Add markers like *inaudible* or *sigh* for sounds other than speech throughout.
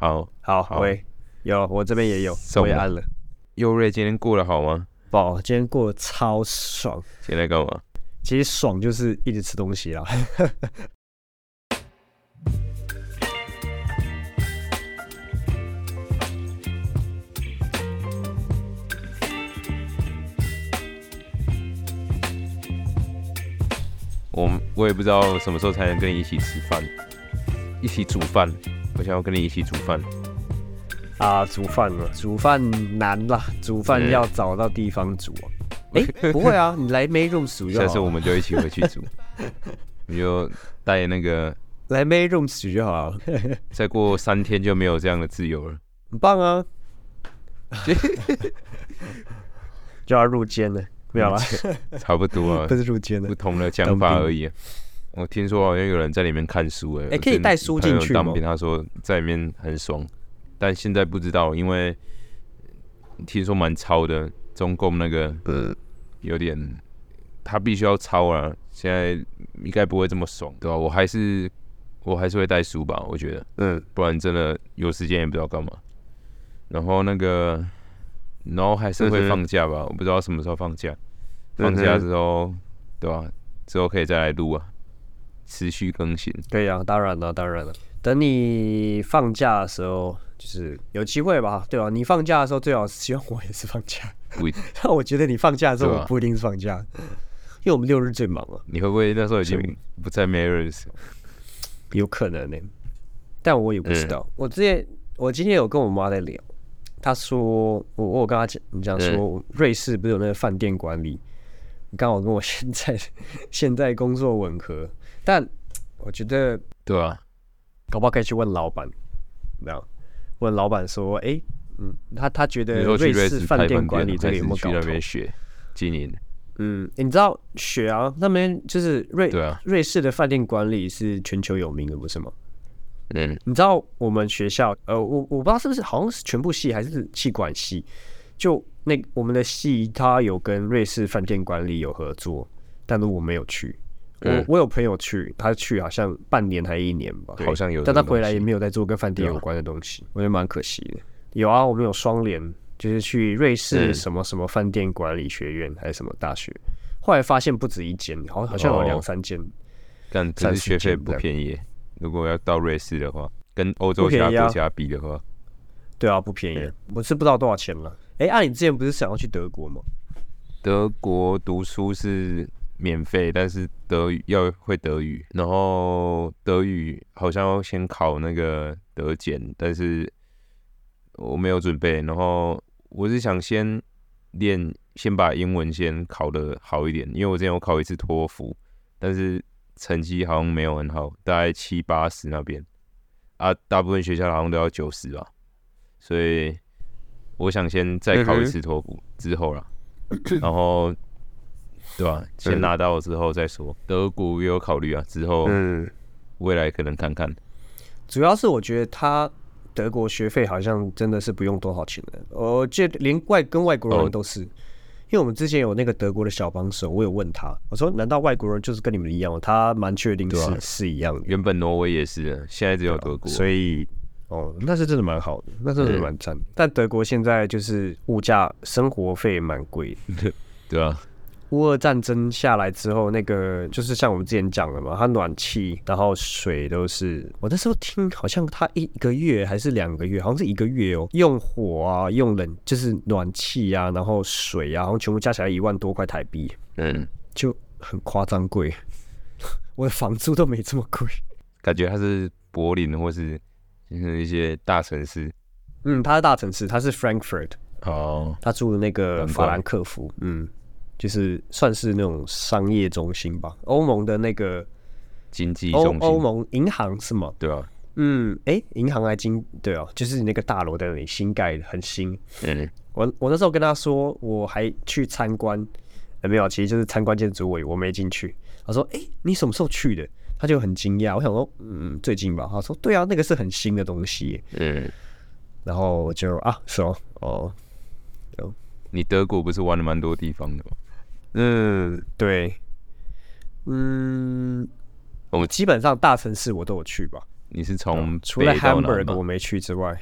好，好，好喂，有，我这边也有，我也按了。佑瑞今天过得好吗？宝，今天过得超爽。现在干嘛？其实爽就是一直吃东西啦。*laughs* 我我也不知道什么时候才能跟你一起吃饭，一起煮饭。我想要跟你一起煮饭。啊，煮饭了，煮饭难啦，煮饭嗯要找到地方煮啊。哎、*laughs* 不会啊，你来 May Room 煮就下次我。们就一起回去煮，*laughs* 你就带那个，来 May Room 煮就好了，*laughs* 再过三天就没有这样的自由了。很棒啊。就要入监了，没有了，差不多啊不，是入监了不。同的讲法而已啊。我听说好像有人在里面看书哎、可以带书进去吗当兵，他说在里面很爽，但现在不知道，因为听说蛮超的，中共那个呃，有点，他必须要抄啊，现在应该不会这么爽，对吧、我还是我还是会带书吧，我觉得，嗯，不然真的有时间也不知道干嘛。然后那个，然后还是会放假吧，我不知道什么时候放假。嗯放假哼之后，对吧、之后可以再来录啊，持续更新。对呀啊，当然了，当然了。等你放假的时候，就是有机会吧，对吧、你放假的时候，最好是希望我也是放假。不一，但 *laughs* 我觉得你放假的时候，我不一定是放假，因为我们六日最忙啊，你会不会那时候已经不在 Marys？有可能呢、但我也不知道。我之前，我今天有跟我妈在聊，她说，我我有跟她讲，你讲说，瑞士不是有那个饭店管理，刚好跟我现在 *laughs* 现在工作吻合，但我觉得对啊，搞不好可以去问老板，那样问老板说，哎、嗯，他他觉得瑞士饭店管理这个还是去那有没有搞头？边学经营？嗯，你知道雪啊，那边就是瑞对啊，瑞士的饭店管理是全球有名的，不是吗？嗯，你知道我们学校，呃，我我不知道是不是好像是全部系还是气管系，就那我们的系它有跟瑞士饭店管理有合作，但是我没有去。我嗯我有朋友去，他去好像半年还一年吧，好像有但他回来也没有在做跟饭店有关的东西，我觉得蛮可惜的。有啊，我们有双联，就是去瑞士嗯什么什么饭店管理学院还是什么大学，后来发现不止一间，好好像有哦两三间。但可三四是学费不便宜。如果要到瑞士的话，跟欧洲其他国家比的话，对啊，不便宜，我是不知道多少钱了。哎、按，你之前不是想要去德国吗？德国读书是免费，但是德语要会德语，然后德语好像要先考那个德检，但是我没有准备，然后我是想先练，先把英文先考的好一点，因为我之前有考一次托福，但是成绩好像没有很好，大概七八十那边。啊，大部分学校好像都要九十吧，所以我想先再考一次托福之后啦。*laughs* 然后，对吧、先嗯拿到之后再说。德国也有考虑啊，之后嗯，未来可能看看。主要是我觉得他德国学费好像真的是不用多少钱的，我记得连外跟外国哦人都是。因为我们之前有那个德国的小帮手，我有问他，我说难道外国人就是跟你们一样吗？他蛮确定是、啊是一样的，原本挪威也是的，现在只有德国。所以哦，那是真的蛮好的，那真的蛮赞的。但德国现在就是物价、生活费蛮贵的。*laughs* 对啊，乌俄战争下来之后，那个就是像我们之前讲的嘛，它暖气，然后水都是我那时候听，好像它一个月还是两个月，好像是一个月哦，用火啊，用冷就是暖气啊，然后水啊，好像全部加起来一万多块台币，嗯，就很夸张贵。我的房租都没这么贵。感觉它是柏林或是就是一些大城市。嗯，它是大城市，它是 Frankfurt，哦，他住的那个法兰克福，嗯，就是算是那种商业中心吧，欧盟的那个经济中心，欧盟银行是吗？对啊、嗯，哎，银行还经对哦，就是那个大楼在那里新盖的，很新。嗯，我我那时候跟他说，我还去参观，呃，没有，其实就是参观建筑委，我没进去。他说，哎，你什么时候去的？他就很惊讶，我想说，嗯，最近吧。他说，对啊，那个是很新的东西。嗯，然后我就啊，是哦，哦，你德国不是玩了蛮多地方的吗？嗯，对，嗯，我们基本上大城市我都有去吧，你是从除了 Hamburg 我没去之外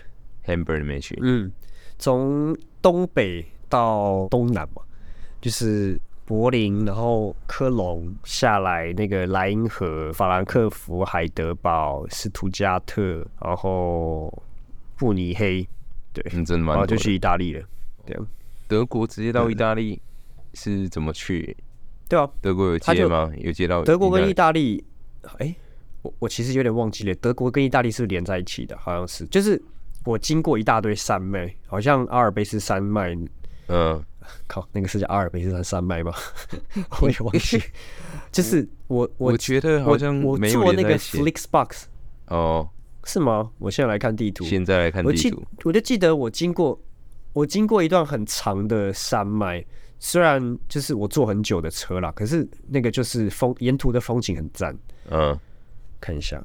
，？Hamburg 没去？嗯，从东北到东南嘛，就是柏林，然后科隆下来，那个莱茵河、法兰克福、海德堡、斯图加特，然后慕尼黑，对，嗯，真的蛮多的。然后就去意大利了，对德国直接到意大利是怎么去？对啊，德国有接吗？有接到德国跟意大利，哎、我我其实有点忘记了，德国跟意大利是连在一起的？好像是，就是我经过一大堆山脉，好像阿尔卑斯山脉，嗯，靠，那个是叫阿尔卑斯山山脉吗？*laughs* 我也忘记，*laughs* 就是我我我觉得好像我我没有做那个 Flixbox 哦。是吗？我现在来看地图，现在来看我记地图，我就记得我经过我经过一段很长的山脉，虽然就是我坐很久的车啦，可是那个就是风沿途的风景很赞。嗯，看一下，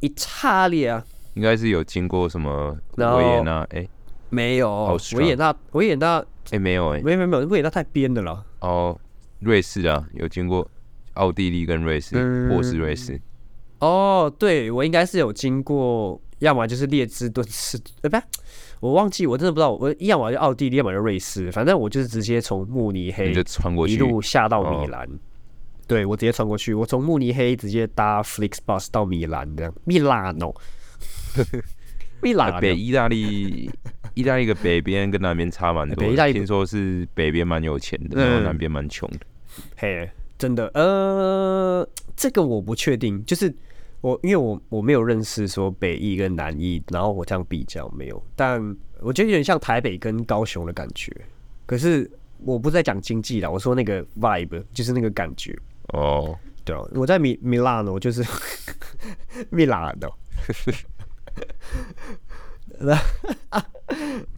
意大利啊，应该是有经过什么维也纳？哎没有维也纳，维也纳哎，没有哎。没有没有没有，维也纳太边的了。哦，瑞士啊，有经过奥地利跟瑞士，嗯或是瑞士。哦，对我应该是有经过，要么就是列支敦士，呃，不是，我忘记，我真的不知道，我要么就奥地利，要么就瑞士，反正我就是直接从慕尼黑你就穿过一，路下到哦米兰。对我直接穿过去，我从慕尼黑直接搭 Flixbus 到米兰，这样米兰哦，米兰呃北意大利，意大利的北边跟南边差蛮多。北意大利听说是北边蛮有钱的，嗯然后南边蛮穷的。嘿，真的，呃，这个我不确定，就是我因为我我没有认识说北艺跟南艺，然后我这样比较没有，但我觉得有点像台北跟高雄的感觉。可是我不是在讲经济啦，我说那个 vibe 就是那个感觉。哦，对啊，我在米米兰哦，就是米兰的，*laughs*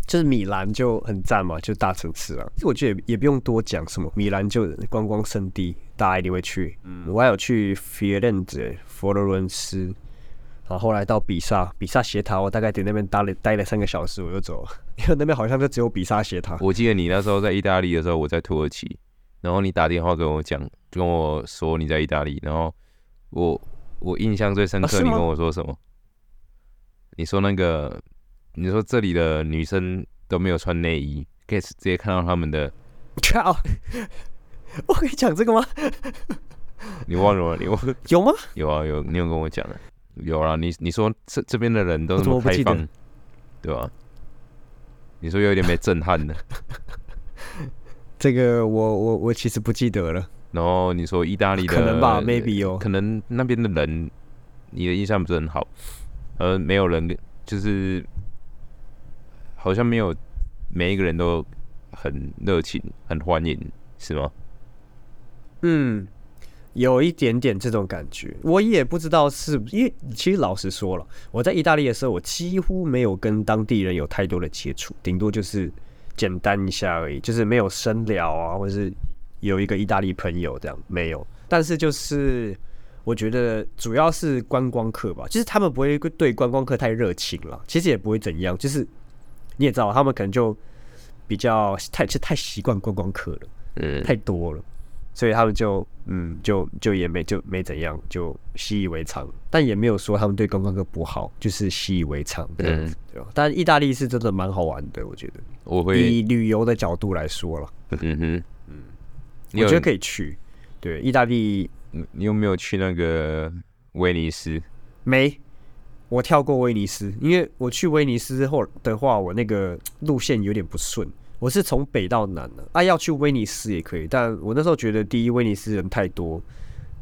就是米兰就很赞嘛，就大城市啊。我觉得也也不用多讲什么，米兰就观光圣地，大家一定会去。嗯，我还有去佛罗伦斯、佛罗伦斯，然后后来到比萨，比萨斜塔，我大概在那边待了待了三个小时，我就走了，*laughs* 因为那边好像就只有比萨斜塔。我记得你那时候在意大利的时候，我在土耳其，然后你打电话跟我讲，跟我说你在意大利，然后我我印象最深刻，啊你跟我说什么？你说那个，你说这里的女生都没有穿内衣，可以直接看到她们的，*laughs* 靠！*laughs* 我可以讲这个吗？你忘了吗？你忘了？有吗？有啊，有，你有跟我讲啊，有啊，你你说这这边的人都怎么不记得么开放，对吧、你说有点被震撼的，*laughs* 这个我我我其实不记得了，然后你说意大利的可能吧，maybe 哦。可能那边的人你的印象不是很好，呃，没有人就是好像没有每一个人都很热情、很欢迎，是吗？嗯，有一点点这种感觉，我也不知道是因为其实老实说了，我在意大利的时候，我几乎没有跟当地人有太多的接触，顶多就是简单一下而已，就是没有深聊啊，或者是有一个意大利朋友这样没有。但是就是我觉得主要是观光客吧，就是他们不会对观光客太热情了，其实也不会怎样，就是你也知道，他们可能就比较太是太习惯观光客了。嗯，太多了，所以他们就嗯就就也没就没怎样，就习以为常，但也没有说他们对观光客不好，就是习以为常这样子，对吧？但意大利是真的蛮好玩的，我觉得我会，以旅游的角度来说了，嗯哼，嗯，我觉得可以去。对，意大利你你有没有去那个威尼斯？没。我跳过威尼斯，因为我去威尼斯后的话，我那个路线有点不顺。我是从北到南的，啊，要去威尼斯也可以，但我那时候觉得，第一，威尼斯人太多，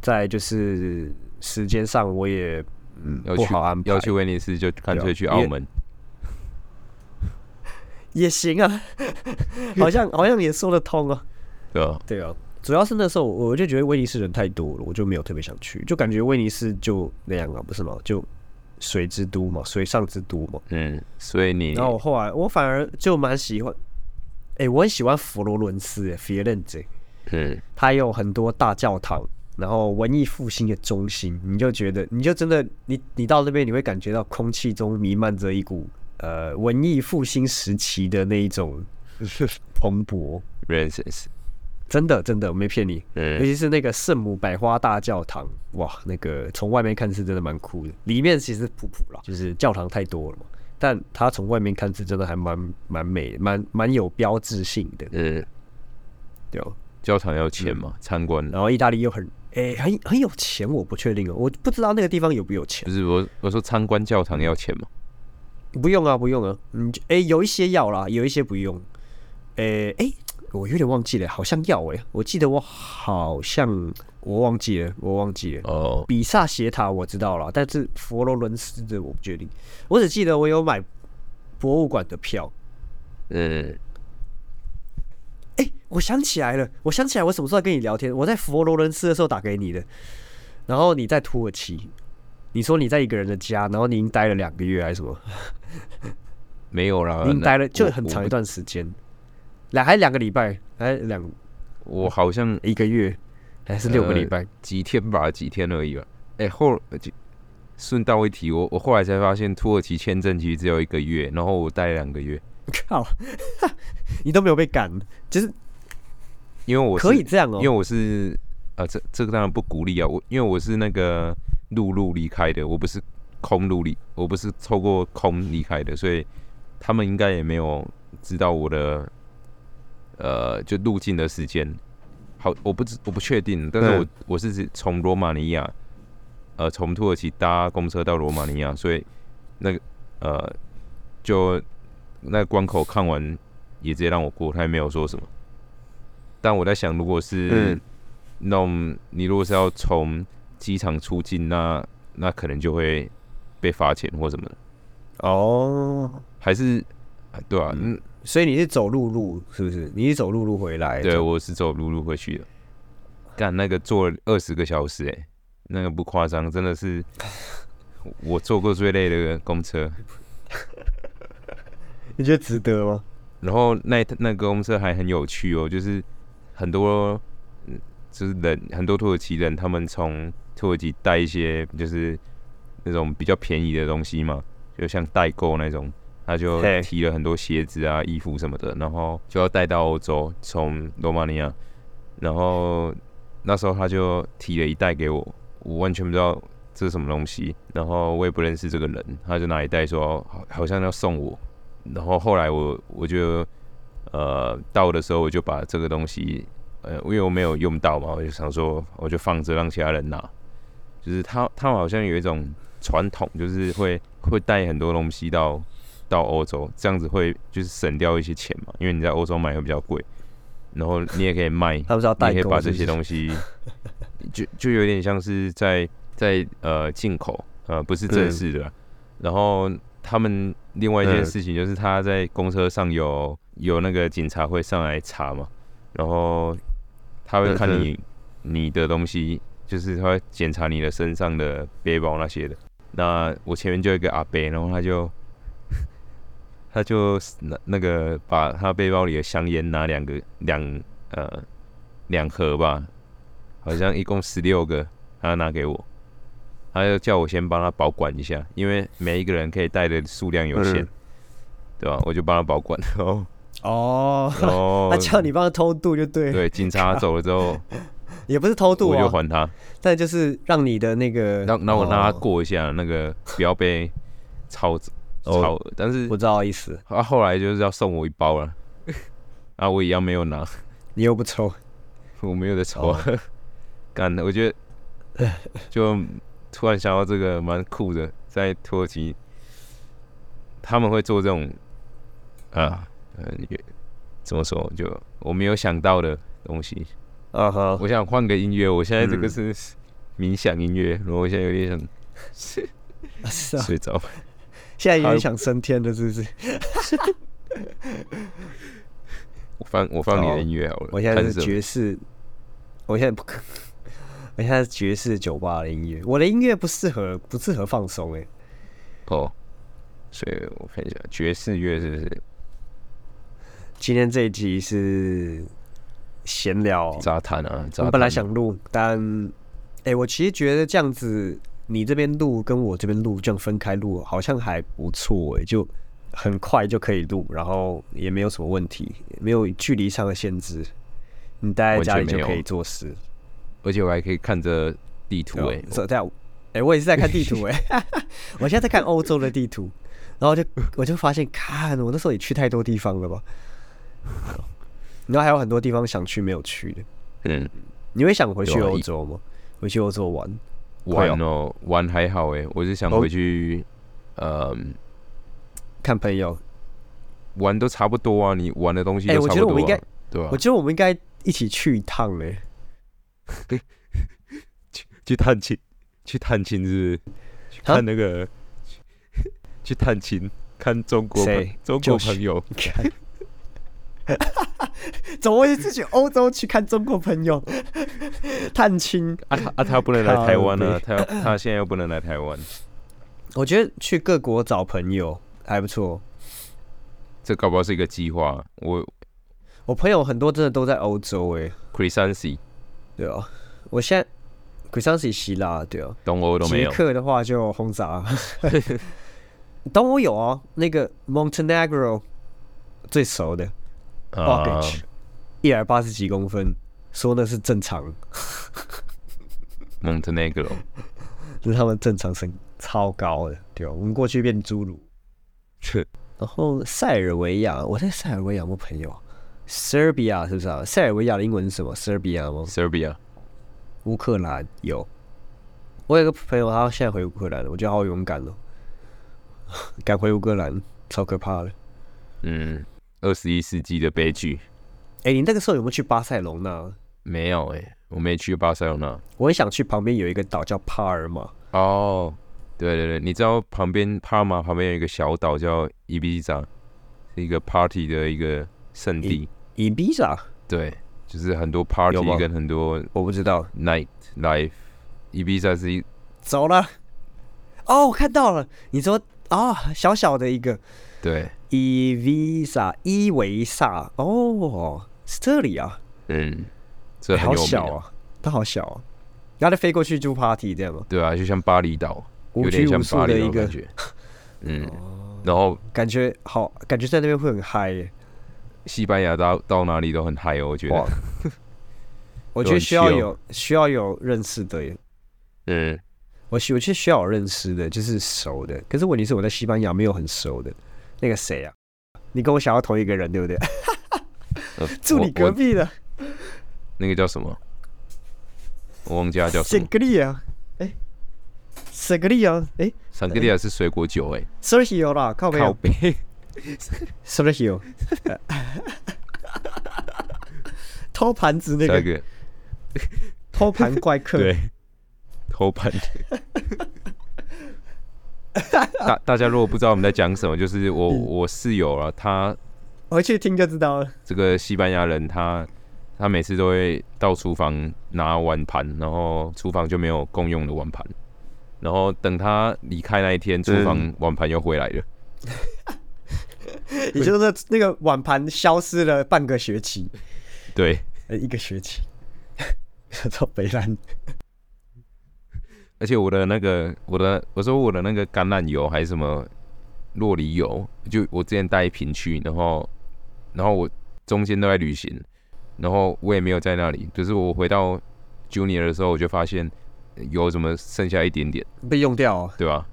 再就是时间上我也嗯要去不好安排。要去威尼斯就干脆去澳门。也行啊，*laughs* 好像好像也说得通啊。对啊？对啊，主要是那时候我就觉得威尼斯人太多了，我就没有特别想去，就感觉威尼斯就那样啊，不是吗？就水之都嘛，水上之都嘛。嗯，所以你然后我后来我反而就蛮喜欢，哎、我很喜欢佛罗伦斯，佛罗伦斯，嗯。它有很多大教堂，然后文艺复兴的中心，你就觉得你就真的你你到那边你会感觉到空气中弥漫着一股呃文艺复兴时期的那一种 *laughs* 蓬勃。认识是，真的真的我没骗你，尤嗯，其是那个圣母百花大教堂，哇，那个从外面看是真的蛮酷的，里面其实普普啦，就是教堂太多了嘛，但它从外面看是真的还蛮蛮美，蛮蛮有标志性的，嗯，对哦。教堂要钱嘛，参观。然后意大利又很诶、很很有钱，我不确定哦，我不知道那个地方有不有钱不。是我我说参观教堂要钱吗？不用啊，不用啊，嗯，就诶、有一些要啦，有一些不用。诶、诶、我有点忘记了，好像要诶、我记得我好像我忘记了，我忘记了。哦，比萨斜塔我知道了，但是佛罗伦斯的我不确定。我只记得我有买博物馆的票。嗯，哎、我想起来了，我想起来我什么时候跟你聊天？我在佛罗伦斯的时候打给你的，然后你在土耳其，你说你在一个人的家，然后你已经待了两个月还是什么？没有啦，你已经待了就很长一段时间，两还两个礼拜，还两我好像一个月，还是六个礼拜？几天吧，几天而已吧。哎、后呃就顺道一提，我我后来才发现土耳其签证其实只有一个月，然后我待两个月，靠，*laughs* 你都没有被赶，就是因为我是可以这样哦、因为我是啊，这这个当然不鼓励啊，我因为我是那个陆路离开的，我不是空路离，我不是透过空离开的，所以他们应该也没有知道我的呃就入境的时间。好，我不知我不确定，但是我、嗯。我是从罗马尼亚，呃，从土耳其搭公车到罗马尼亚，所以那个呃就那个关口看完也直接让我过，他也没有说什么。但我在想，如果是嗯。那种你如果是要从机场出境，那那可能就会被罚钱或什么的，哦，还是啊对啊，嗯，所以你是走陆路是不是？你是走陆路回来？对，我是走陆路回去的，干那个坐二十个小时、欸，那个不夸张，真的是 *laughs* 我坐过最累的公车。你觉得值得吗？然后那那个公车还很有趣哦，就是很多嗯，就是人很多土耳其人，他们从土耳其带一些就是那种比较便宜的东西嘛，就像代购那种，他就提了很多鞋子啊、衣服什么的，然后就要带到欧洲，从罗马尼亚，然后那时候他就提了一袋给我，我完全不知道这是什么东西，然后我也不认识这个人，他就拿一袋说好好像要送我，然后后来我我就呃到的时候我就把这个东西呃因为我没有用到嘛，我就想说我就放着让其他人拿，就是他他们好像有一种传统，就是会会带很多东西到到欧洲，这样子会就是省掉一些钱嘛，因为你在欧洲买会比较贵，然后你也可以卖，*laughs* 他不是要代你也可以把这些东西，就就有点像是在在呃进口，呃不是正嗯式的啦。然后他们另外一件嗯事情就是他在公车上有有那个警察会上来查嘛，然后他会看你你的东西，就是他会检查你的身上的背包那些的。那我前面就有一个阿伯，然后他就他就那那个把他背包里的香烟拿两个两呃两盒吧，好像一共十六个，他拿给我，他就叫我先帮他保管一下，因为每一个人可以带的数量有限，嗯对吧？我就帮他保管，然后哦，*laughs* 然后他叫你帮他偷渡就对，对警察走了之后，*laughs* 也不是偷渡我就啊，还他，但就是让你的那个，让让我让他哦，过一下，那个不要被超哦超额，但是我知道意思，他后来就是要送我一包了，*laughs* 啊，我一样没有拿，你又不抽，我没有在抽 *laughs* 干的，我觉得 *laughs* 就突然想到这个蛮酷的，在土耳其他们会做这种啊，呃，也怎么说，就我没有想到的东西。啊哈，我想换个音乐，我现在这个嗯。是冥想音乐，然后我现在有点想睡着。现在有点想升天了，是不是？我放我放你的音乐好了，我现在是爵士，我现在不可，我现在是爵士酒吧的音乐，我的音乐不适合不适合放松哎、哦，所以我看一下爵士乐是不是？今天这一集是闲聊，杂谈啊？杂我本来想录，但哎、我其实觉得这样子，你这边录跟我这边录这样分开录，好像还不错哎、就很快就可以录，然后也没有什么问题，没有距离上的限制。你待在家里就可以做事。而且我还可以看着地图哎、所以这样，哎，我也是在看地图哎，*laughs* *laughs* 我现在在看欧洲的地图，然后就我就发现，看我那时候也去太多地方了吧，然后还有很多地方想去没有去的。嗯，你会想回去欧洲吗？回去欧洲玩？会玩哦，玩还好哎，我是想哦。回去，呃，看朋友？玩都差不多啊，你玩的东西哎都差不多、啊我觉得我们应该，对吧、我觉得我们应该一起去一趟嘞。去 *laughs* 去探亲，去探亲是不是？去啊看那个，去 *laughs* 去探亲，看中国中国朋友，看，*laughs* *laughs* 怎么会是去欧洲去看中国朋友？*laughs* 探亲？啊他啊他不能来台湾呢啊，他他现在又不能来台湾，我觉得去各国找朋友还不错。这搞不好是一个计划。我我朋友很多真的都在欧洲诶，Chrysanthi 对啊，我现在 c h r i s t a n c 希腊，对啊，东欧都没捷有，克的话就轰炸。*laughs* 东欧有啊，那个 Montenegro 最熟的啊一百八十几公分，说那是正常，Montenegro *laughs* 是他们正常身超高的，对吧，我们过去变侏儒。*laughs* 然后塞尔维亚，我在塞尔维亚有朋友？Serbia 是不是啊？塞尔维亚的英文是什么？Serbia 吗？Serbia 乌克兰有。我有个朋友，他现在回乌克兰了，我觉得好勇敢哦，*laughs* 敢回乌克兰，超可怕的。嗯，二十一世纪的悲剧哎、你那个时候有没有去巴塞隆纳？没有哎、我没去巴塞罗那。我很想去旁边有一个岛叫帕尔马，哦，对对对，你知道旁边帕尔马旁边有一个小岛叫伊比萨，是一个 party 的一个圣地。伊比萨，对，就是很多 party 跟很多我不知道。night life。伊比萨是一走了。哦，我看到了，你说啊、小小的一个对，伊维萨，伊维萨，哦，是这里啊，嗯，这很好、小啊，它好小啊，然后再飞过去就 party 这样吗？对啊，就像巴厘岛，无有点像拘无束巴厘的一个。岛感，觉。嗯，然后感觉好，感觉在那边会很嗨。耶。西班牙到到哪里都很嗨哦，我觉得。*laughs* 我觉得需要有需要有认识的。耶，嗯，我需我其实需要有认识的，就是熟的。可是问题是我在西班牙没有很熟的，那个谁啊？你跟我想要同一个人对不对？呃 *laughs* 住你我我隔壁的那个叫什么？我忘记他叫什圣么。格利亚，哎，圣格利亚，哎桑格利亚是水果酒哎、，Sergio 啦，靠没有靠背。Sergio，*laughs* 偷盘子那个下一个偷盘怪客，对，偷盘。*laughs* 大大家如果不知道我们在讲什么，就是我嗯。我室友啊，他回去听就知道了。这个西班牙人，他他每次都会到厨房拿碗盘，然后厨房就没有共用的碗盘，然后等他离开那一天，厨房碗盘又回来了。*laughs* 也就是那那个碗盘消失了半个学期，对，呃，一个学期，*laughs* 操北兰，而且我的那个我的我说我的那个橄榄油还是什么洛梨油，就我之前带一瓶去，然后然后我中间都在旅行，然后我也没有在那里，就是我回到 Junior 的时候，我就发现油怎么剩下一点点，被用掉、哦。对吧？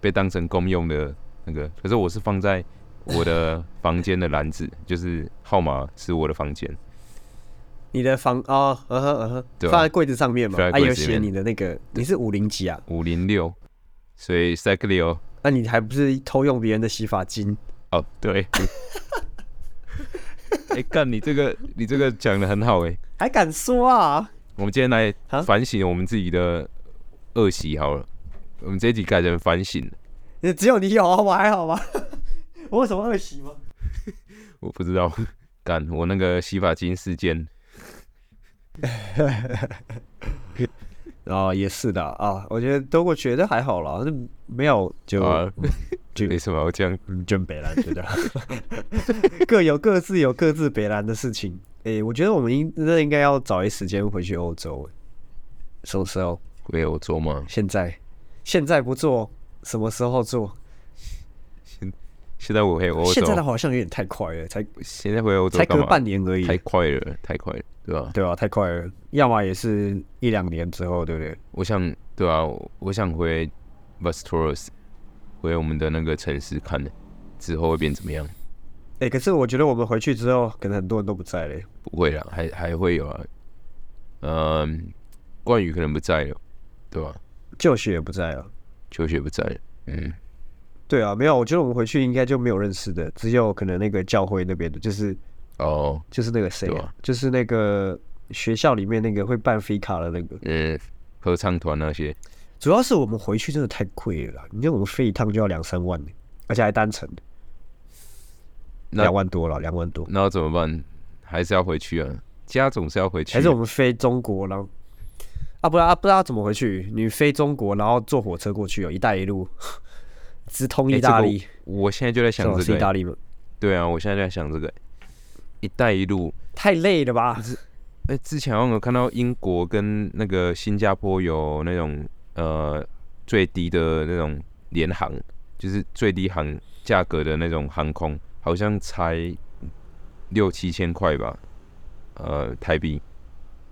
被当成公用的那个，可是我是放在我的房间的篮子，就是号码是我的房间，你的房哦，嗯哼嗯哼，对啊放在柜子上面嘛，放在还有写柜子里面你的那个，你是五零几啊？五零六，所以 c y c l i o 那、你还不是偷用别人的洗发精？哦，对。*laughs* 哎、干你这个，你这个讲的很好哎、还敢说啊？我们今天来啊反省我们自己的恶习好了。我们这一集改成反省，只有你有啊，我还好吗？*laughs* 我有什么恶习吗？*laughs* 我不知道。干我那个洗发精事件，*laughs* 哦，也是的啊，我觉得德国觉得还好啦，那没有就、啊就没什么我这样？嗯真北兰，觉得各有各自有各自北兰的事情。诶、我觉得我们应那应该要找一时间回去欧洲。什么时候？回欧洲吗？现在？现在不做，什么时候做？现现在我回欧洲，现在的好像有点太快了，才现在回欧洲才隔半年而已，太快了，太快了，对吧？对吧、太快了，要么也是一两年之后，对不对？我想，对啊，我我想回 Vastoros，回我们的那个城市看之后会变怎么样？哎、可是我觉得我们回去之后，可能很多人都不在嘞。不会啦，还还会有啊。嗯，冠宇可能不在了，对吧？旧学也不在了。球学不在了，嗯，对啊，没有，我觉得我们回去应该就没有认识的，只有可能那个教会那边的，就是哦，就是那个谁啊对啊，就是那个学校里面那个会办飞卡的那个。嗯，合唱团那些，主要是我们回去真的太贵了啦，你看我们飞一趟就要两三万呢，而且还单程，那两万多了，两万多。那要怎么办？还是要回去啊？家总是要回去啊，还是我们飞中国，然后啊，不知道啊，不知道怎么回去。你飞中国，然后坐火车过去哦，一带一路 *laughs* 直通欸意大利，这个我现在就在想这个意大利吗？对啊，我现在就在想这个欸、一带一路”太累了吧？哎、之前好像有看到英国跟那个新加坡有那种呃最低的那种联航，就是最低航价格的那种航空，好像才六七千块吧，呃台币。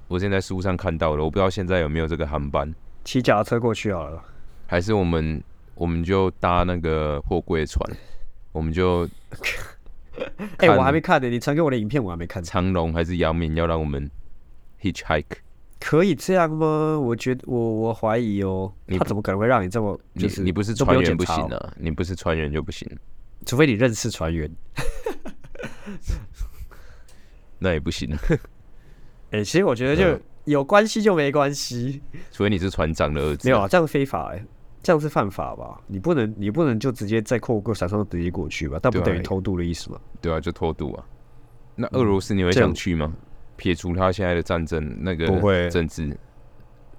我现在书上看到了，我不知道现在有没有这个航班，骑脚踏车过去好了。还是我们我们就搭那个货柜船，我们就 *laughs* 哎、看我还没看呢，你传给我的影片我还没看。长龙还是姚明要让我们 hitchhike。可以这样吗？我觉得我我怀疑哦，他怎么可能会让你这么你就是你不是船员不行啊，你不是船员就不行，除非你认识船员。*laughs* 那也不行，啊 *laughs* 哎、其实我觉得就嗯有关系就没关系，除非你是船长的儿子。没有啊，这样非法哎、这样是犯法吧？你不能你不能就直接在扣过闪上直接过去吧？但不等于偷渡的意思吗？对啊，就偷渡啊。那俄罗斯你会想去吗？撇除他现在的战争那个不会政治，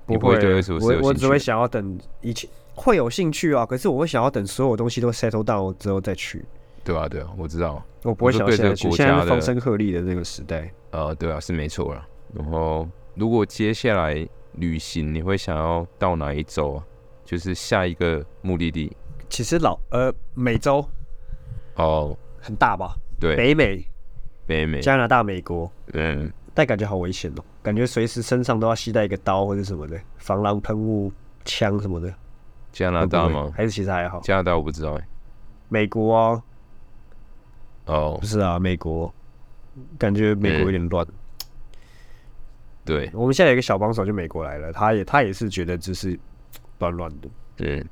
不会，对俄罗斯有我我？只会想要等一切会有兴趣啊，可是我会想要等所有东西都 settle down 之后再去，对啊，对啊，我知道。我不会想要现在去。现在家的是风声鹤唳的那个时代，呃，对啊，是没错啦。然后，如果接下来旅行，你会想要到哪一周啊？就是下一个目的地。其实老呃美洲。哦，很大吧？对，北美、北美，加拿大、美国，嗯，但感觉好危险哦，感觉随时身上都要携带一个刀或者什么的，防狼喷雾、枪什么的。加拿大吗？还是其实还好？加拿大我不知道。哎、美国啊，哦。不，是啊，美国，感觉美国有点乱。对，我们现在有一个小帮手，就美国来了，他也他也是觉得就是乱乱的。对，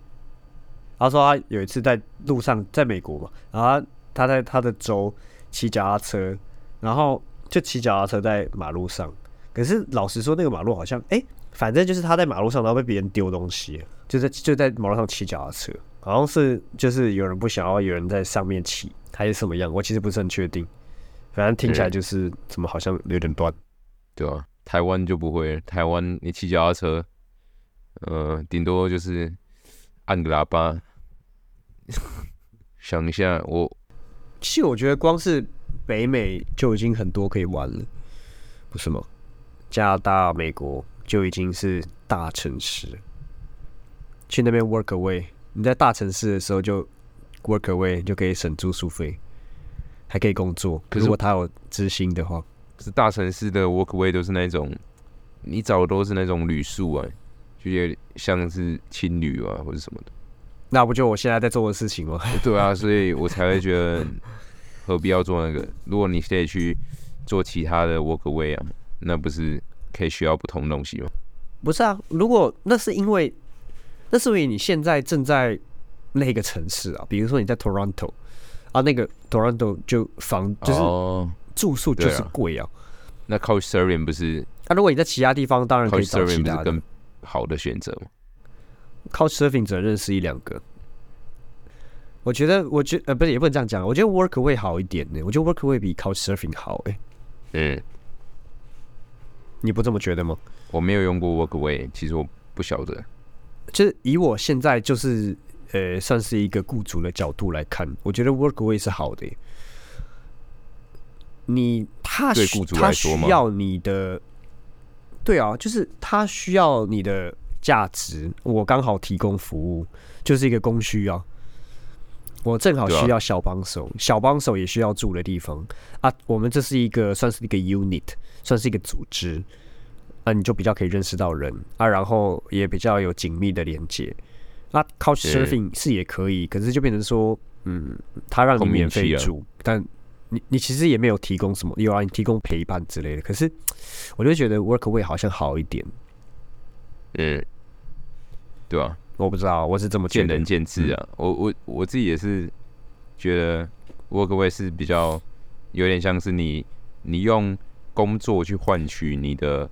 他说他有一次在路上，在美国嘛，然后他他在他的州骑脚踏车，然后就骑脚踏车在马路上。可是老实说，那个马路好像哎、反正就是他在马路上，然后被别人丢东西，就在就在马路上骑脚踏车，好像是就是有人不想要有人在上面骑，还是什么样，我其实不是很确定。反正听起来就是怎么好像有点乱。对啊，台湾就不会，台湾你骑脚踏车，呃，顶多就是按个喇叭。*laughs* 想一下，我其实我觉得光是北美就已经很多可以玩了，不是吗？加拿大、美国就已经是大城市，去那边 work away，你在大城市的时候就 work away 就可以省住宿费，还可以工作。可是如果他有知心的话，可是大城市的 workaway 都是那种，你找的都是那种旅宿啊，就有点像是青旅啊或者什么的。那不就我现在在做的事情吗？*laughs* 对啊，所以我才会觉得何必要做那个？如果你可以去做其他的 workaway 啊，那不是可以学到不同的东西吗？不是啊，如果那是因为，那是因为你现在正在那个城市啊，比如说你在 Toronto 啊，那个 Toronto 就房就是哦，住宿就是贵啊。那 Couch Surfing 不是那、如果你在其他地方，当然可以 Couch 找其 Surfing 不他的是更。好的选择吗？Couch surfing 只能认识一两个。我觉得，我觉呃不是也不能这样讲，我觉得 Workaway 好一点呢。我觉得 Workaway 比 Couch surfing 好哎，嗯，你不这么觉得吗？我没有用过 workaway，其实我不晓得。就是以我现在就是呃算是一个雇主的角度来看，我觉得 Workaway 是好的耶。你他需对雇主他来说需要你的，对啊，就是他需要你的价值，我刚好提供服务，就是一个供需啊。我正好需要小帮手，小帮手也需要住的地方啊。我们这是一个算是一个 unit，算是一个组织，那、你就比较可以认识到人啊，然后也比较有紧密的连接。那，couch surfing 是也可以，可是就变成说，嗯，他让你免费住，但你你其实也没有提供什么，有啊，你提供陪伴之类的。可是我就觉得 workaway 好像好一点，嗯，对啊，我不知道，我是这么见仁。见智啊。我我我自己也是觉得 Workaway 是比较有点像是你你用工作去换取你的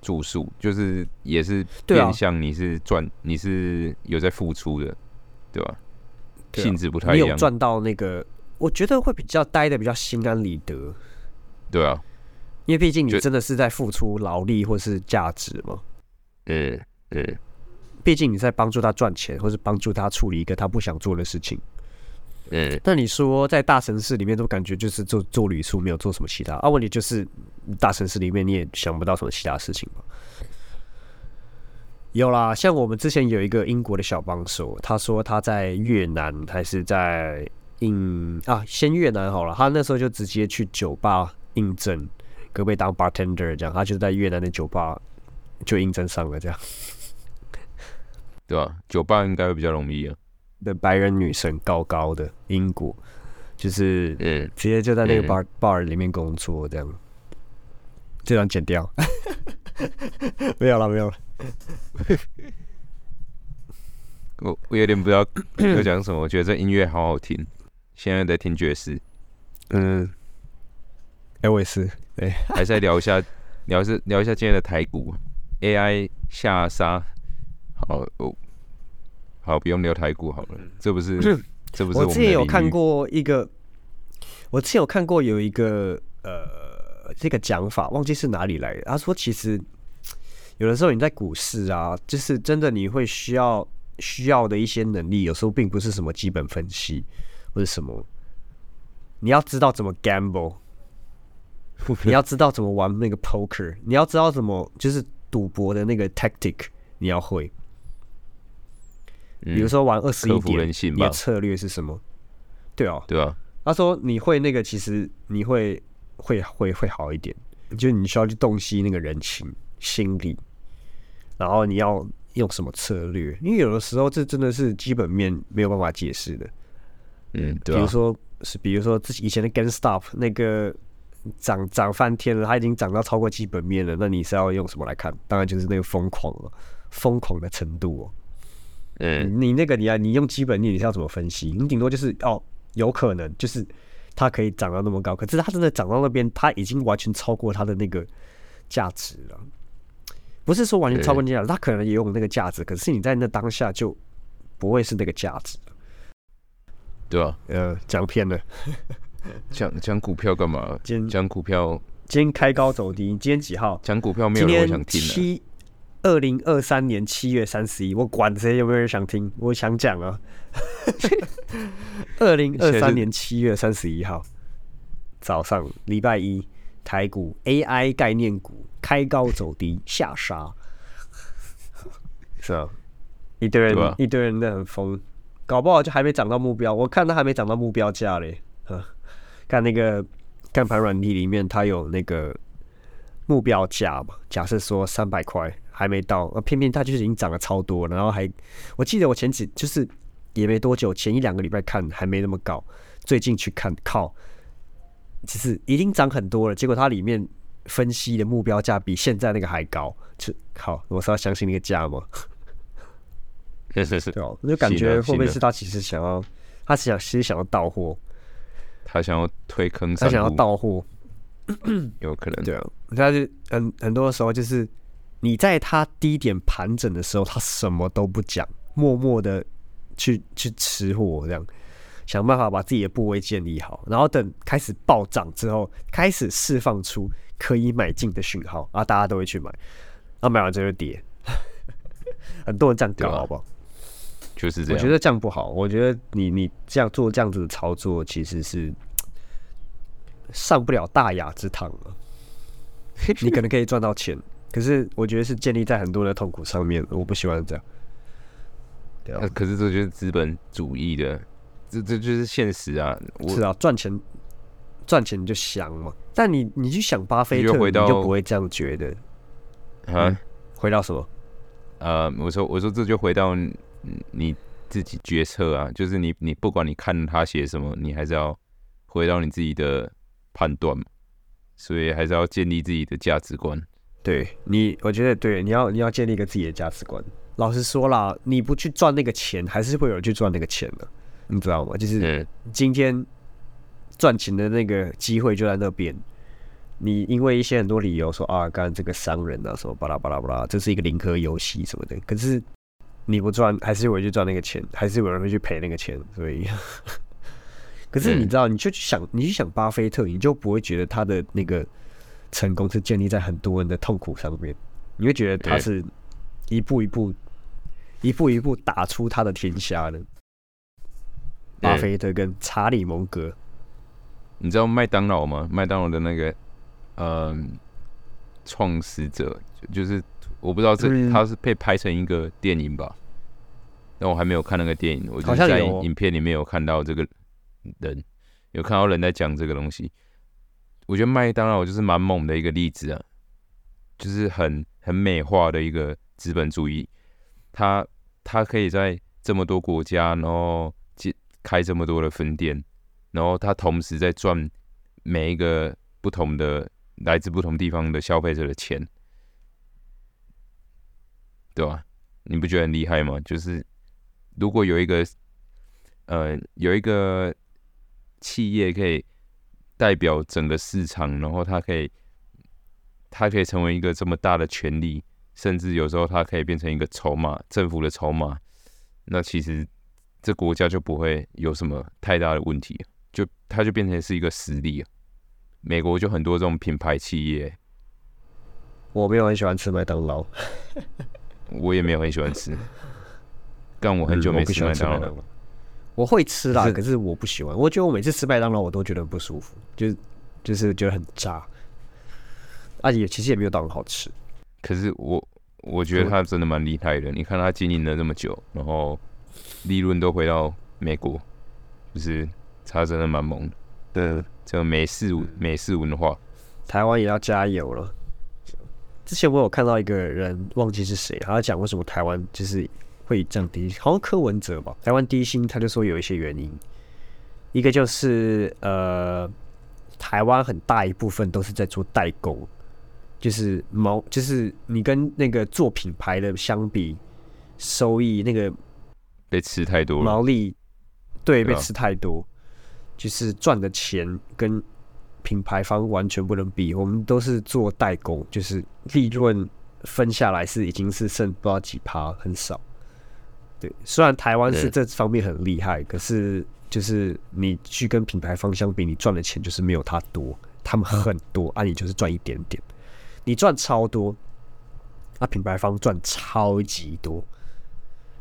住宿，就是也是变相你是赚，你是有在付出的，对吧？啊性质不太一样，你有赚到那个，我觉得会比较待的比较心安理得，对啊，因为毕竟你真的是在付出劳力或是价值嘛。嗯嗯，毕竟你在帮助他赚钱，或是帮助他处理一个他不想做的事情。嗯，那你说在大城市里面，都感觉就是做做旅宿，没有做什么其他啊？问题就是大城市里面你也想不到什么其他事情吧？有啦，像我们之前有一个英国的小帮手，他说他在越南还是在印啊，先越南好了，他那时候就直接去酒吧应征，可不可以当 bartender 这样？他就在越南的酒吧就应征上了这样。对吧？酒吧应该会比较容易啊，的白人女神，高高的，英国，就是嗯，直接就在那个嗯 bar、bar 里面工作，这样，这张剪掉，*laughs* 没有了，没有了。*laughs* 我我有点不知道要讲什么，我觉得这音乐好好听，现在在听爵士，嗯，哎、我也是，对，*laughs* 还是来聊一下，聊一下聊一下今天的台股。AI 下杀。好，哦。好不用聊台股好了，这不是这不是我之前有看，过一个，我之前有看过有一个呃这个讲法，忘记是哪里来的。他说，其实有的时候你在股市啊，就是真的你会需要需要的一些能力，有时候并不是什么基本分析或者什么，你要知道怎么 gamble，你要知道怎么玩那个 poker，你要知道怎么就是赌博的那个 tactic，你要会。比如嗯说玩二十一点，你的策略是什么？对哦，对啊？他说你会那个，其实你会会会会好一点，就是你需要去洞悉那个人情心理，然后你要用什么策略，因为有的时候这真的是基本面没有办法解释的。嗯，对啊，比如说是，比如说自己以前的 GameStop 那个涨涨翻天了，它已经涨到超过基本面了，那你是要用什么来看？当然就是那个疯狂了，疯狂的程度哦。嗯你那个你要你用基本面你是要怎么分析？你顶多就是哦，有可能就是它可以涨到那么高，可是它真的涨到那边，它已经完全超过它的那个价值了。不是说完全超过价值，它可能也有那个价值，可是你在那当下就不会是那个价值。对吧？呃，讲偏了。*laughs* 讲讲股票干嘛？今天讲股票今天开高走低，今天几号？讲股票没有今人会想天听的，七二零二三年七月三十一，我管谁有没有人想听，我想讲啊。*laughs* 二零二三年七月三十一号早上，礼拜一，台股 AI 概念股开高走低，下杀，*laughs* 是啊，一堆人、一堆人在很疯，搞不好就还没涨到目标，我看它还没涨到目标价嘞，啊，看那个看盘软体里面，它有那个目标价嘛，假设说三百块还没到，呃，偏偏它就是已经涨了超多，然后还，我记得我前几就是也没多久，前一两个礼拜看还没那么高，最近去看靠，其实已经涨很多了，结果它里面分析的目标价比现在那个还高，就好，我是要相信那个价吗？对哦，我就感觉会不会是他其实想要，他是想其实想要到货，他想要推坑他想要，到货，*clears throat* 有可能，对啊，他就很很多时候就是你在他低点盘整的时候，他什么都不讲，默默的去去吃货，这样想办法把自己的部位建立好，然后等开始暴涨之后，开始释放出可以买进的讯号，啊，大家都会去买，然后买完之后就跌，*laughs* 很多人这样搞，好不好？就是这样。我觉得这样不好，我觉得你你这样做这样子的操作，其实是上不了大雅之堂了。*laughs* 你可能可以赚到钱，可是我觉得是建立在很多人的痛苦上面，我不喜欢这样。对啊，可是这就是资本主义的这这就是现实啊。我是啊，赚钱赚钱就香嘛。但你你去想巴菲特，就回到你就不会这样觉得。啊，回到什么？呃，我说我说这就回到你你自己决策啊，就是你你不管你看他写什么，你还是要回到你自己的判断嘛。所以还是要建立自己的价值观。对你，我觉得对，你要你要建立一个自己的价值观。老实说啦，你不去赚那个钱，还是会有人去赚那个钱的，你知道吗？就是嗯今天赚钱的那个机会就在那边，你因为一些很多理由说啊，干这个商人啊什么巴拉巴拉巴拉，这是一个零和游戏什么的，可是你不赚，还是有人去赚那个钱，还是有人会去赔那个钱，所以。*laughs* 可是你知道，你就去想，你去想巴菲特，你就不会觉得他的那个成功是建立在很多人的痛苦上面，你会觉得他是一步一步、一步一步打出他的天下的。巴菲特跟查理蒙格，你知道麦当劳吗？麦当劳的那个呃创始者，就就是我不知道这嗯他是被拍成一个电影吧，但我还没有看那个电影，我就好是在影片里面有看到这个人，有看到人在讲这个东西。我觉得麦当劳就是蛮猛的一个例子啊，就是很很美化的一个资本主义，他他可以在这么多国家，然后接开这么多的分店，然后他同时在赚每一个不同的来自不同地方的消费者的钱，对吧？你不觉得很厉害吗？就是如果有一个呃有一个企业可以代表整个市场，然后它可以它可以成为一个这么大的权利，甚至有时候它可以变成一个筹码，政府的筹码，那其实这国家就不会有什么太大的问题，就它就变成是一个实力。美国就很多这种品牌企业，我没有很喜欢吃麦当劳，*laughs* 我也没有很喜欢吃，*laughs* 但我很久没吃麦当劳了。我会吃啦，可是我不喜欢。我觉得我每次吃麦当劳，我都觉得不舒服，就是就是觉得很渣，啊也其实也没有到很好吃。可是我我觉得他真的蛮厉害的。你看他经营了这么久，然后利润都回到美国，就是他真的蛮猛的。对，这个美式美式文化，台湾也要加油了。之前我有看到一个人，忘记是谁，他讲为什么台湾就是会降低，好像柯文哲吧，台湾低薪，他就说有一些原因，一个就是呃，台湾很大一部分都是在做代工，就是毛，就是你跟那个做品牌的相比，收益那个被吃太多了。毛利对被吃太多，就是赚的钱跟品牌方完全不能比。我们都是做代工，就是利润分下来是已经是剩不知道几趴，很少。对，虽然台湾是这方面很厉害，可是就是你去跟品牌方相比，你赚的钱就是没有他多，他们很多，啊，你就是赚一点点，你赚超多，啊，品牌方赚超级多。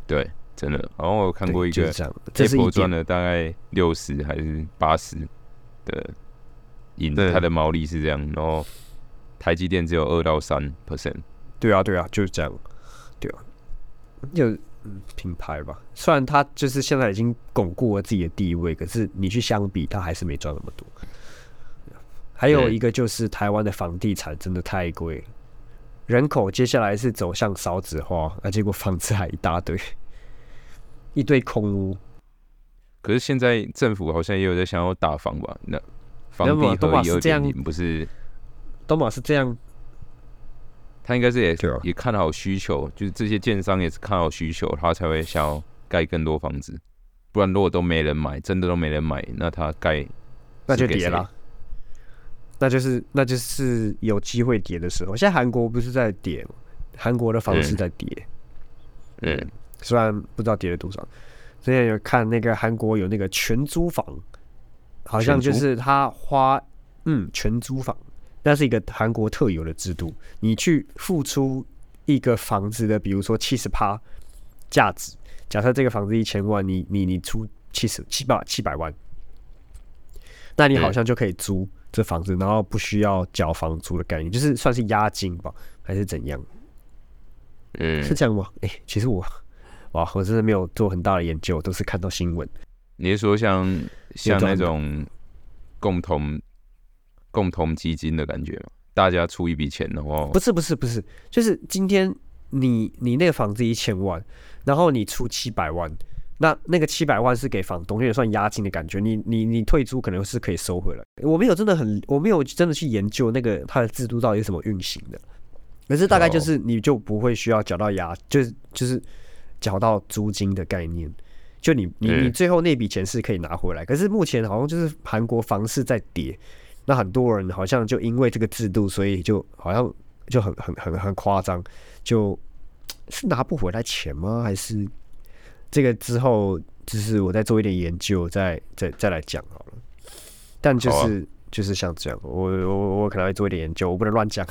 对，真的。然后我有看过一个就是这样，这是赚。了大概六十还是八十的盈，对它的毛利是这样，然后台积电只有二到三 percent。对啊，对啊，就是这样，对啊，就嗯品牌吧。虽然它就是现在已经巩固了自己的地位，可是你去相比，它还是没赚那么多。还有嗯一个就是台湾的房地产真的太贵了，人口接下来是走向少子化，啊，结果房子还一大堆，*laughs* 一堆空屋。可是现在政府好像也有在想要打房吧？那房地都嘛合一二是这样点零不是？东马是这样，他应该是也也看好需求，就是这些建商也是看好需求，他才会想要盖更多房子。不然如果都没人买，真的都没人买，那他盖那就跌啦。那就是那就是有机会跌的时候。现在韩国不是在跌吗？韩国的房市嗯在跌。嗯，虽然不知道跌了多少。之前有看那个韩国有那个全租房，好像就是他花嗯全租房，那是一个韩国特有的制度。你去付出一个房子的，比如说七十趴价值，假设这个房子一千万，你你你出七十七百七百万，那你好像就可以租这房子，然后不需要缴房租的概念，就是算是押金吧，还是怎样？嗯是这样吗？哎、其实我，哇，我真的没有做很大的研究，都是看到新闻。你是说像像那种共同共同基金的感觉吗？大家出一笔钱的话，不是不是不是，就是今天你你那个房子一千万，然后你出七百万，那那个七百万是给房东，有点算押金的感觉。你你你退租可能是可以收回来。我没有真的很，我没有真的去研究那个它的制度到底是怎么运行的。可是大概就是你就不会需要缴到押，就是就是缴到租金的概念。就你你你最后那笔钱是可以拿回来。可是目前好像就是韩国房市在跌。那很多人好像就因为这个制度，所以就好像就很很很很夸张，就是拿不回来钱吗？还是这个之后就是我再做一点研究，再再再来讲好了。但就是就是像这样，我我我可能会做一点研究，我不能乱讲，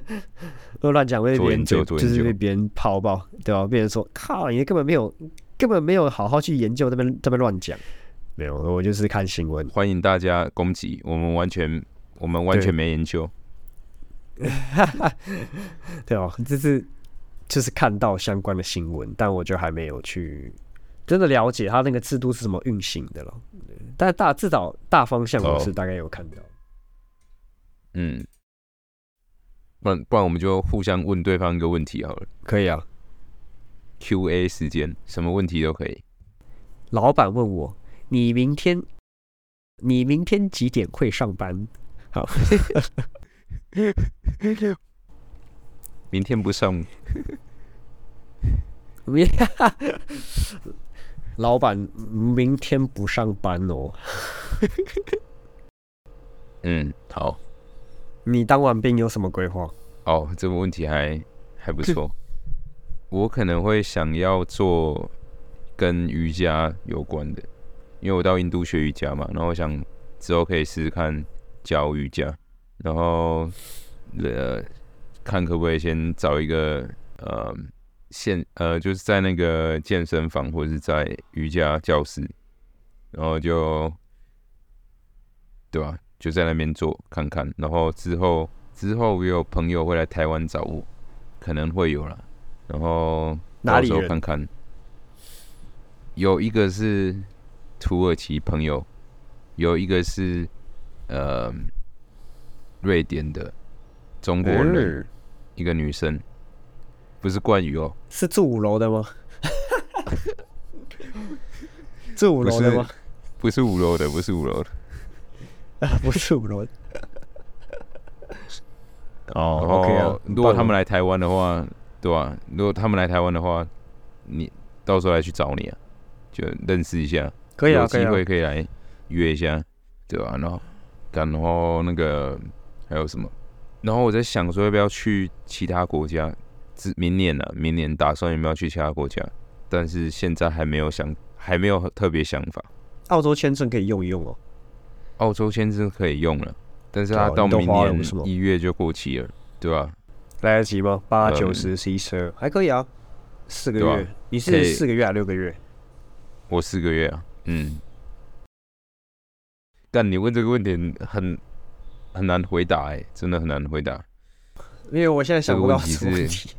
*laughs* 乱讲会被别人就是被别人抛爆，对吧？别人说靠，你根本没有根本没有好好去研究，这边这边乱讲。没有，我就是看新闻。欢迎大家攻击，我们完全，我们完全没研究。*laughs* 对哦，这是就是看到相关的新闻，但我就还没有去真的了解它那个制度是怎么运行的了。但大至少大方向我是大概有看到。嗯，不然不然我们就互相问对方一个问题好了。可以啊，Q&A 时间，什么问题都可以。老板问我。你明天，你明天几点会上班？好，*laughs* 明天不上。明，*laughs* 老板明天不上班哦。*laughs* 嗯，好。你当完兵有什么规划？哦，这个问题还还不错。我可能会想要做跟瑜伽有关的。因为我到印度学瑜伽嘛，然后我想之后可以试试看教瑜伽，然后呃看可不可以先找一个呃现呃就是在那个健身房或者是在瑜伽教室，然后就对吧？就在那边做看看，然后之后之后也有朋友会来台湾找我，可能会有了，然后到时候看看，有一个是。土耳其朋友有一个是呃瑞典的中国人，一个女生，不是冠宇哦，是住五楼的吗？*laughs* 住五楼的吗？不是五楼的，不是五楼的，不是五楼。哦，OK 啊。如果他们来台湾的话，对吧？如果他们来台湾的话，你到时候来去找你啊，就认识一下。可以啊，有机会可以来约一下，对吧？然后，然后那个还有什么？然后我在想说要不要去其他国家？明明年呢？明年打算有没有去其他国家？但是现在还没有想，还没有特别想法。澳洲签证可以用一用哦。澳洲签证可以用了，但是它到明年一月就过期了，对吧？来得及吗？八九十十一十二还可以啊，四个月。你是四个月还是六个月？我四个月啊。嗯，但你问这个问题很很难回答哎，真的很难回答。因为我现在想问题。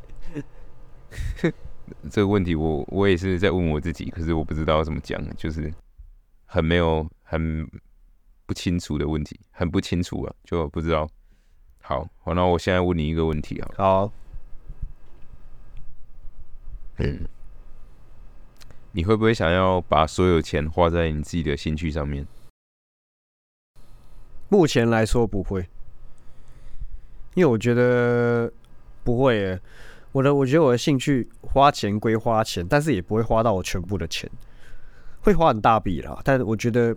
*laughs* 这个问题我我也是在问我自己，可是我不知道怎么讲，就是很没有很不清楚的问题，很不清楚啊，就不知道。好，好，那我现在问你一个问题啊。好。嗯。你会不会想要把所有钱花在你自己的兴趣上面？目前来说不会，因为我觉得不会。诶。我的我觉得我的兴趣花钱归花钱，但是也不会花到我全部的钱，会花很大笔啦。但我觉得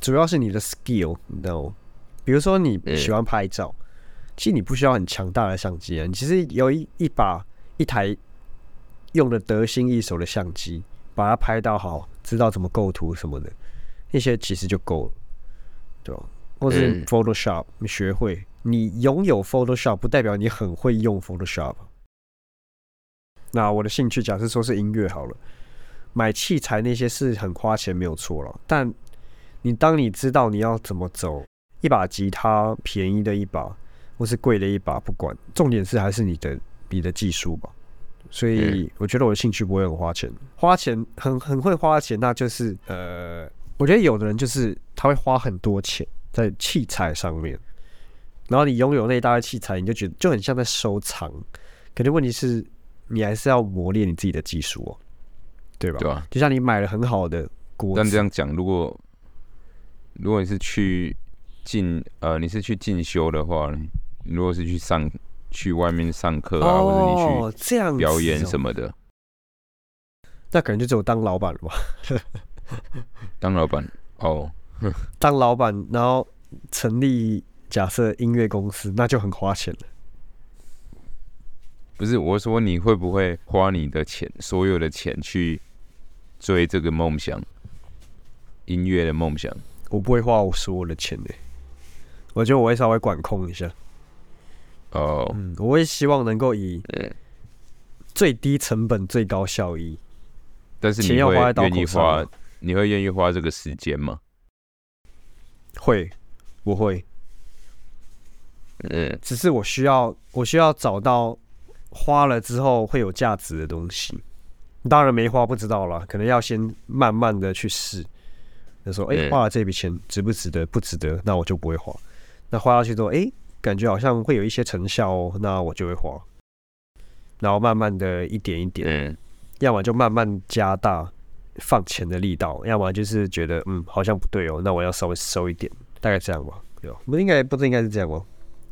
主要是你的 skill，你知道吗？比如说你喜欢拍照，其实你不需要很强大的相机啊，你其实有一一把一台。用的得心应手的相机，把它拍到好，知道怎么构图什么的，那些其实就够了，对吧？或是 Photoshop，你学会，你拥有 Photoshop 不代表你很会用 Photoshop。那我的兴趣，假设说是音乐好了，买器材那些是很花钱没有错了，但你当你知道你要怎么走，一把吉他便宜的一把或是贵的一把，不管，重点是还是你的你的技术吧。所以我觉得我的兴趣不会很花钱，花钱很很会花钱，那就是呃，我觉得有的人就是他会花很多钱在器材上面，然后你拥有那一大堆器材，你就觉得就很像在收藏，可是问题是，你还是要磨练你自己的技术哦，对吧？对啊？就像你买了很好的锅，但这样讲，如果如果你是去进呃，你是去进修的话，如果是去上去外面上课啊，或者你去表演，什么的，那可能就只有当老板了吧？*laughs* 当老板哦，*laughs* 当老板，然后成立假设音乐公司，那就很花钱了。不是我说你会不会花你的钱，所有的钱去追这个梦想，音乐的梦想？我不会花我所有的钱的，我觉得我会稍微管控一下。哦，嗯，我会希望能够以嗯最低成本、最高效益。但是你会钱要花愿意花啊，你会愿意花这个时间吗？会，我会，嗯只是我需要，我需要找到花了之后会有价值的东西。当然没花不知道啦，可能要先慢慢的去试。就说，哎、嗯花了这笔钱值不值得？不值得，那我就不会花。那花下去之后，哎、感觉好像会有一些成效哦，那我就会花。然后慢慢的一点一点，嗯要么就慢慢加大放钱的力道，要么就是觉得嗯好像不对哦，那我要稍微收一点，大概这样吧。对吧？不应该不是应该是这样吗？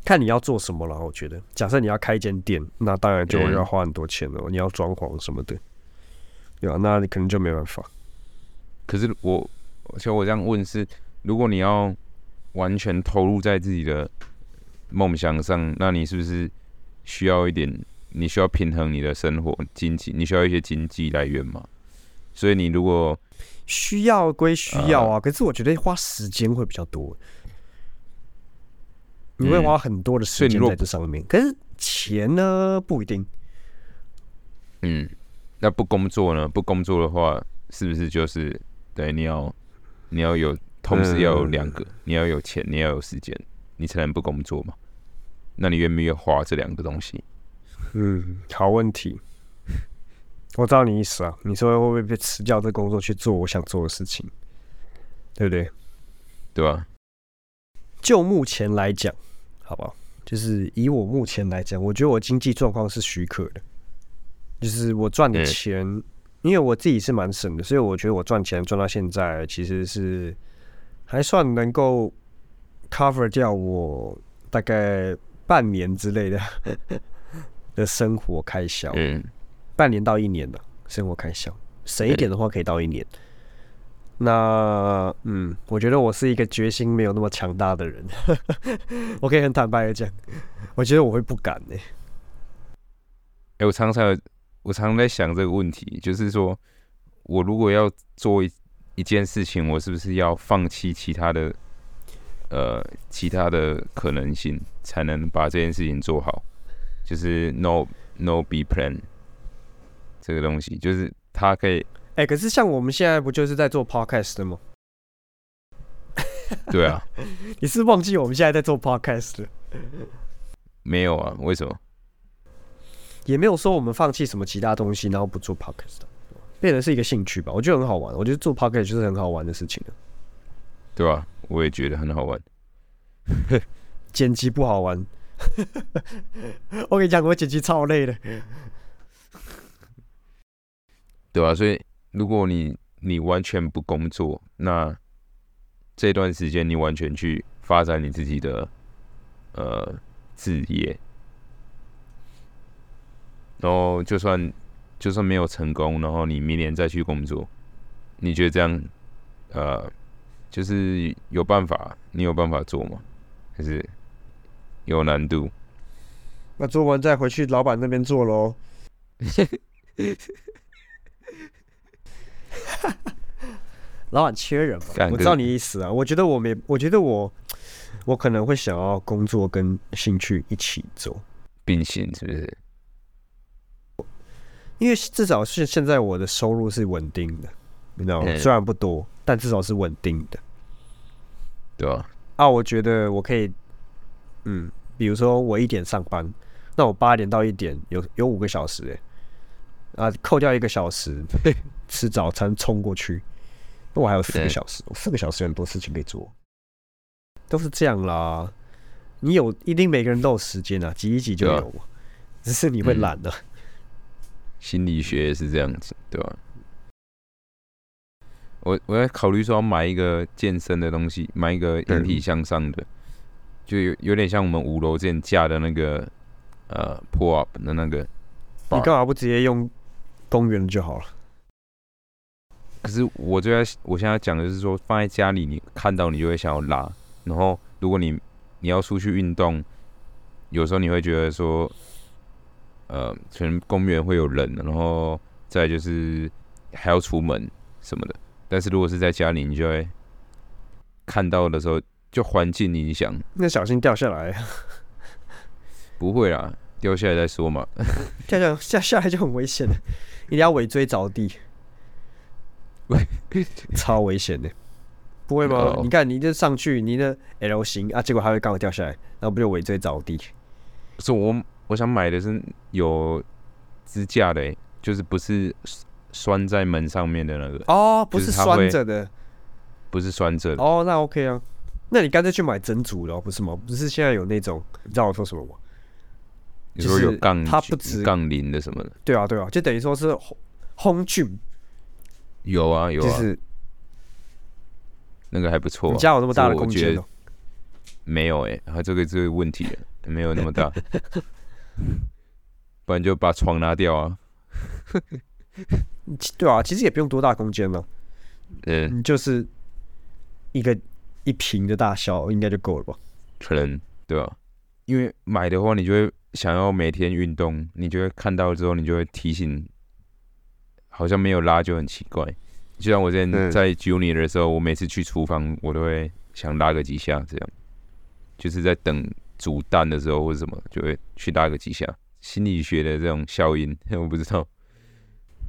看你要做什么了，我觉得。假设你要开一间店，那当然就嗯要花很多钱了，你要装潢什么的，对吧？那你可能就没办法。可是我，而且我这样问是，如果你要完全投入在自己的梦想上，那你是不是需要一点？你需要平衡你的生活经济，你需要一些经济来源嘛？所以你如果需要归需要啊，可是我觉得花时间会比较多。你会嗯花很多的时间在这上面，可是钱呢不一定。嗯，那不工作呢？不工作的话，是不是就是对你要你要有同时要有两个，你要有钱，你要有时间，你才能不工作嘛？那你愿不愿意花这两个东西？嗯，好问题。*laughs* 我知道你意思啊，你说会不会被辞掉这工作去做我想做的事情，对不对？对吧？就目前来讲，好不好？就是以我目前来讲，我觉得我经济状况是许可的，就是我赚的嗯钱，因为我自己是蛮省的，所以我觉得我赚钱赚到现在，其实是还算能够 cover 掉我大概半年之类的 *laughs* 的生活开销。嗯。半年到一年的生活开销，省一点的话可以到一年。那嗯，我觉得我是一个决心没有那么强大的人，*laughs* 我可以很坦白的讲，我觉得我会不敢呢、哎、我常常有我常常在想这个问题，就是说我如果要做一一件事情，我是不是要放弃其他的呃其他的可能性，才能把这件事情做好？就是 no no be plan 这个东西，就是它可以哎、可是像我们现在不就是在做 podcast 的吗？*laughs* 对啊，你是忘记我们现在在做 podcast 了？没有啊？为什么？也没有说我们放弃什么其他东西，然后不做 podcast，的变成是一个兴趣吧。我觉得很好玩，我觉得做 podcast 就是很好玩的事情了。对吧、我也觉得很好玩。*laughs* 剪辑不好玩，*laughs* 我跟你讲，我剪辑超累的。对啊，所以如果你你完全不工作，那这段时间你完全去发展你自己的呃事业，然后就算就算没有成功，然后你明年再去工作，你觉得这样呃就是有办法？你有办法做吗？还是有难度？那做完再回去老板那边做喽。*laughs* 老板缺人嘛，我知道你意思啊。我觉得我没，我觉得我，我可能会想要工作跟兴趣一起做，并行是不是？因为至少是现在我的收入是稳定的，你知道吗？嗯虽然不多，但至少是稳定的。对吧、啊，我觉得我可以，嗯，比如说我一点上班，那我八点到一点有有五个小时诶，啊，扣掉一个小时 *laughs* 吃早餐冲过去，那我还有四个小时，我四个小时有很多事情可以做，都是这样啦。你有一定每个人都有时间啊，挤一挤就有，只是你会嗯懒啊。心理学也是这样子，对吧、我我在考虑说要买一个健身的东西，买一个引体向上的，就有有点像我们五楼之前架的那个呃 pull up 的那个。你干嘛不直接用公园就好了？可是我就在我现在讲的是说，放在家里你看到你就会想要拉，然后如果你你要出去运动，有时候你会觉得说，呃，可能公园会有人，然后再就是还要出门什么的。但是如果是在家里，你就会看到的时候，就环境影响，那小心掉下来，不会啦，掉下来再说嘛。*laughs* 掉下下下来就很危险了，一定要尾椎着地，超危险的。不会吗？哦你看，你这上去，你的 L 型啊，结果还会刚好掉下来，那不就尾椎着地？不是我我想买的是有支架的、欸，就是不是拴在门上面的那个。哦，不是拴着的。不是拴着的，哦，那 OK 啊。那你干脆去买整组的、哦，不是吗？不是现在有那种，你知道我说什么吗？你说有就是杠它不止杠铃的什么的，对啊，对啊，就等于说是轰轰俊，有啊有啊，就是那个还不错、啊。你家有那么大的空间哦。没有哎、它这个这个问题没有那么大，*laughs* *laughs* 不然就把床拿掉啊。*laughs* 对啊，其实也不用多大空间了，嗯，你就是一个一平的大小应该就够了吧？可能对吧、因为买的话，你就会想要每天运动，你就会看到之后，你就会提醒，好像没有拉就很奇怪。就像我之前嗯在 Junior 的时候，我每次去厨房，我都会想拉个几下，这样，就是在等煮蛋的时候或者什么，就会去拉个几下。心理学的这种效应，*laughs* 我不知道。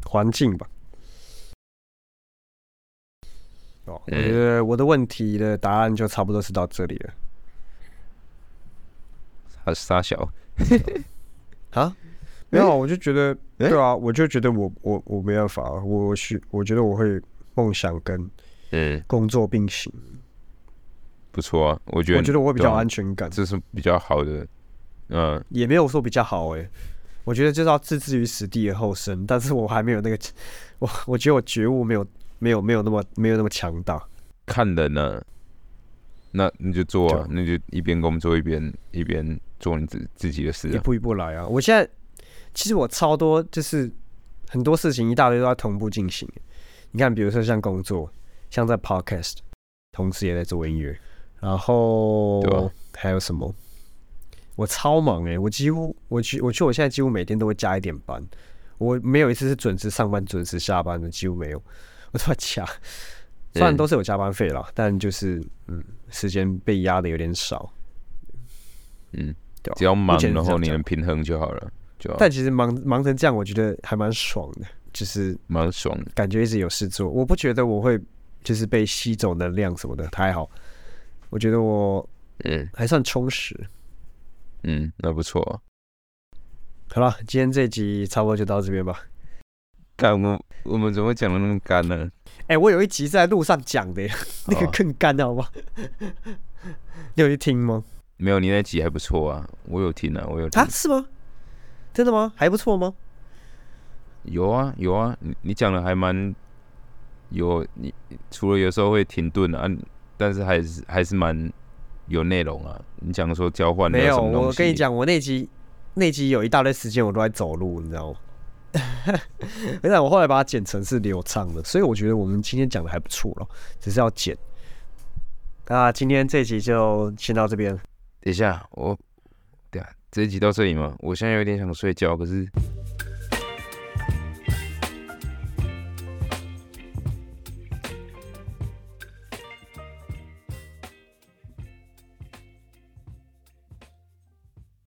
环境吧。哦，我嗯觉得我的问题的答案就差不多是到这里了。他傻小，*laughs* 啊？没有啊，我就觉得，诶对啊，我就觉得我我我没办法，我需我觉得我会梦想跟嗯，工作并行，不错啊，我觉得，我觉得我会比较安全感，这是比较好的，嗯，也没有说比较好诶、我觉得就是要置之于死地而后生，但是我还没有那个，*laughs* 我我觉得我觉悟没有没有没有那么没有那么强大。看人呢、那你就做啊就，那就一边工作一边一边做你自自己的事啊。一步一步来啊！我现在其实我超多，就是很多事情一大堆都在同步进行。你看，比如说像工作，像在 podcast，同时也在做音乐，然后啊还有什么？我超忙诶、我几乎我去我去我现在几乎每天都会加一点班，我没有一次是准时上班、准时下班的，几乎没有，我都在加。虽然嗯都是有加班费啦，但就是嗯，时间被压的有点少。嗯对啊，只要忙然后你能平衡就好了，就但其实忙忙成这样，我觉得还蛮爽的，就是蛮爽的。感觉一直有事做。我不觉得我会就是被吸走能量什么的，还好。我觉得我嗯还算充实。嗯，那不错啊。好了，今天这集差不多就到这边吧。干我们我们怎么讲的那么干呢？哎、我有一集在路上讲的耶，那个哦更干，好吗？*laughs* 你有去听吗？没有，你那集还不错啊，我有听啊，我有听啊，。是吗？真的吗？还不错吗？有啊有啊，你你讲的还蛮有，你除了有时候会停顿啊，但是还是还是蛮有内容啊。你讲说交换的没有，我跟你讲，我那集那集有一大堆时间我都在走路，你知道吗？*laughs* 而且我后来把它剪成是流畅的，所以我觉得我们今天讲的还不错了，只是要剪。那今天这集就先到这边。等一下，我对啊，这一集到这里嘛，我现在有点想睡觉，可是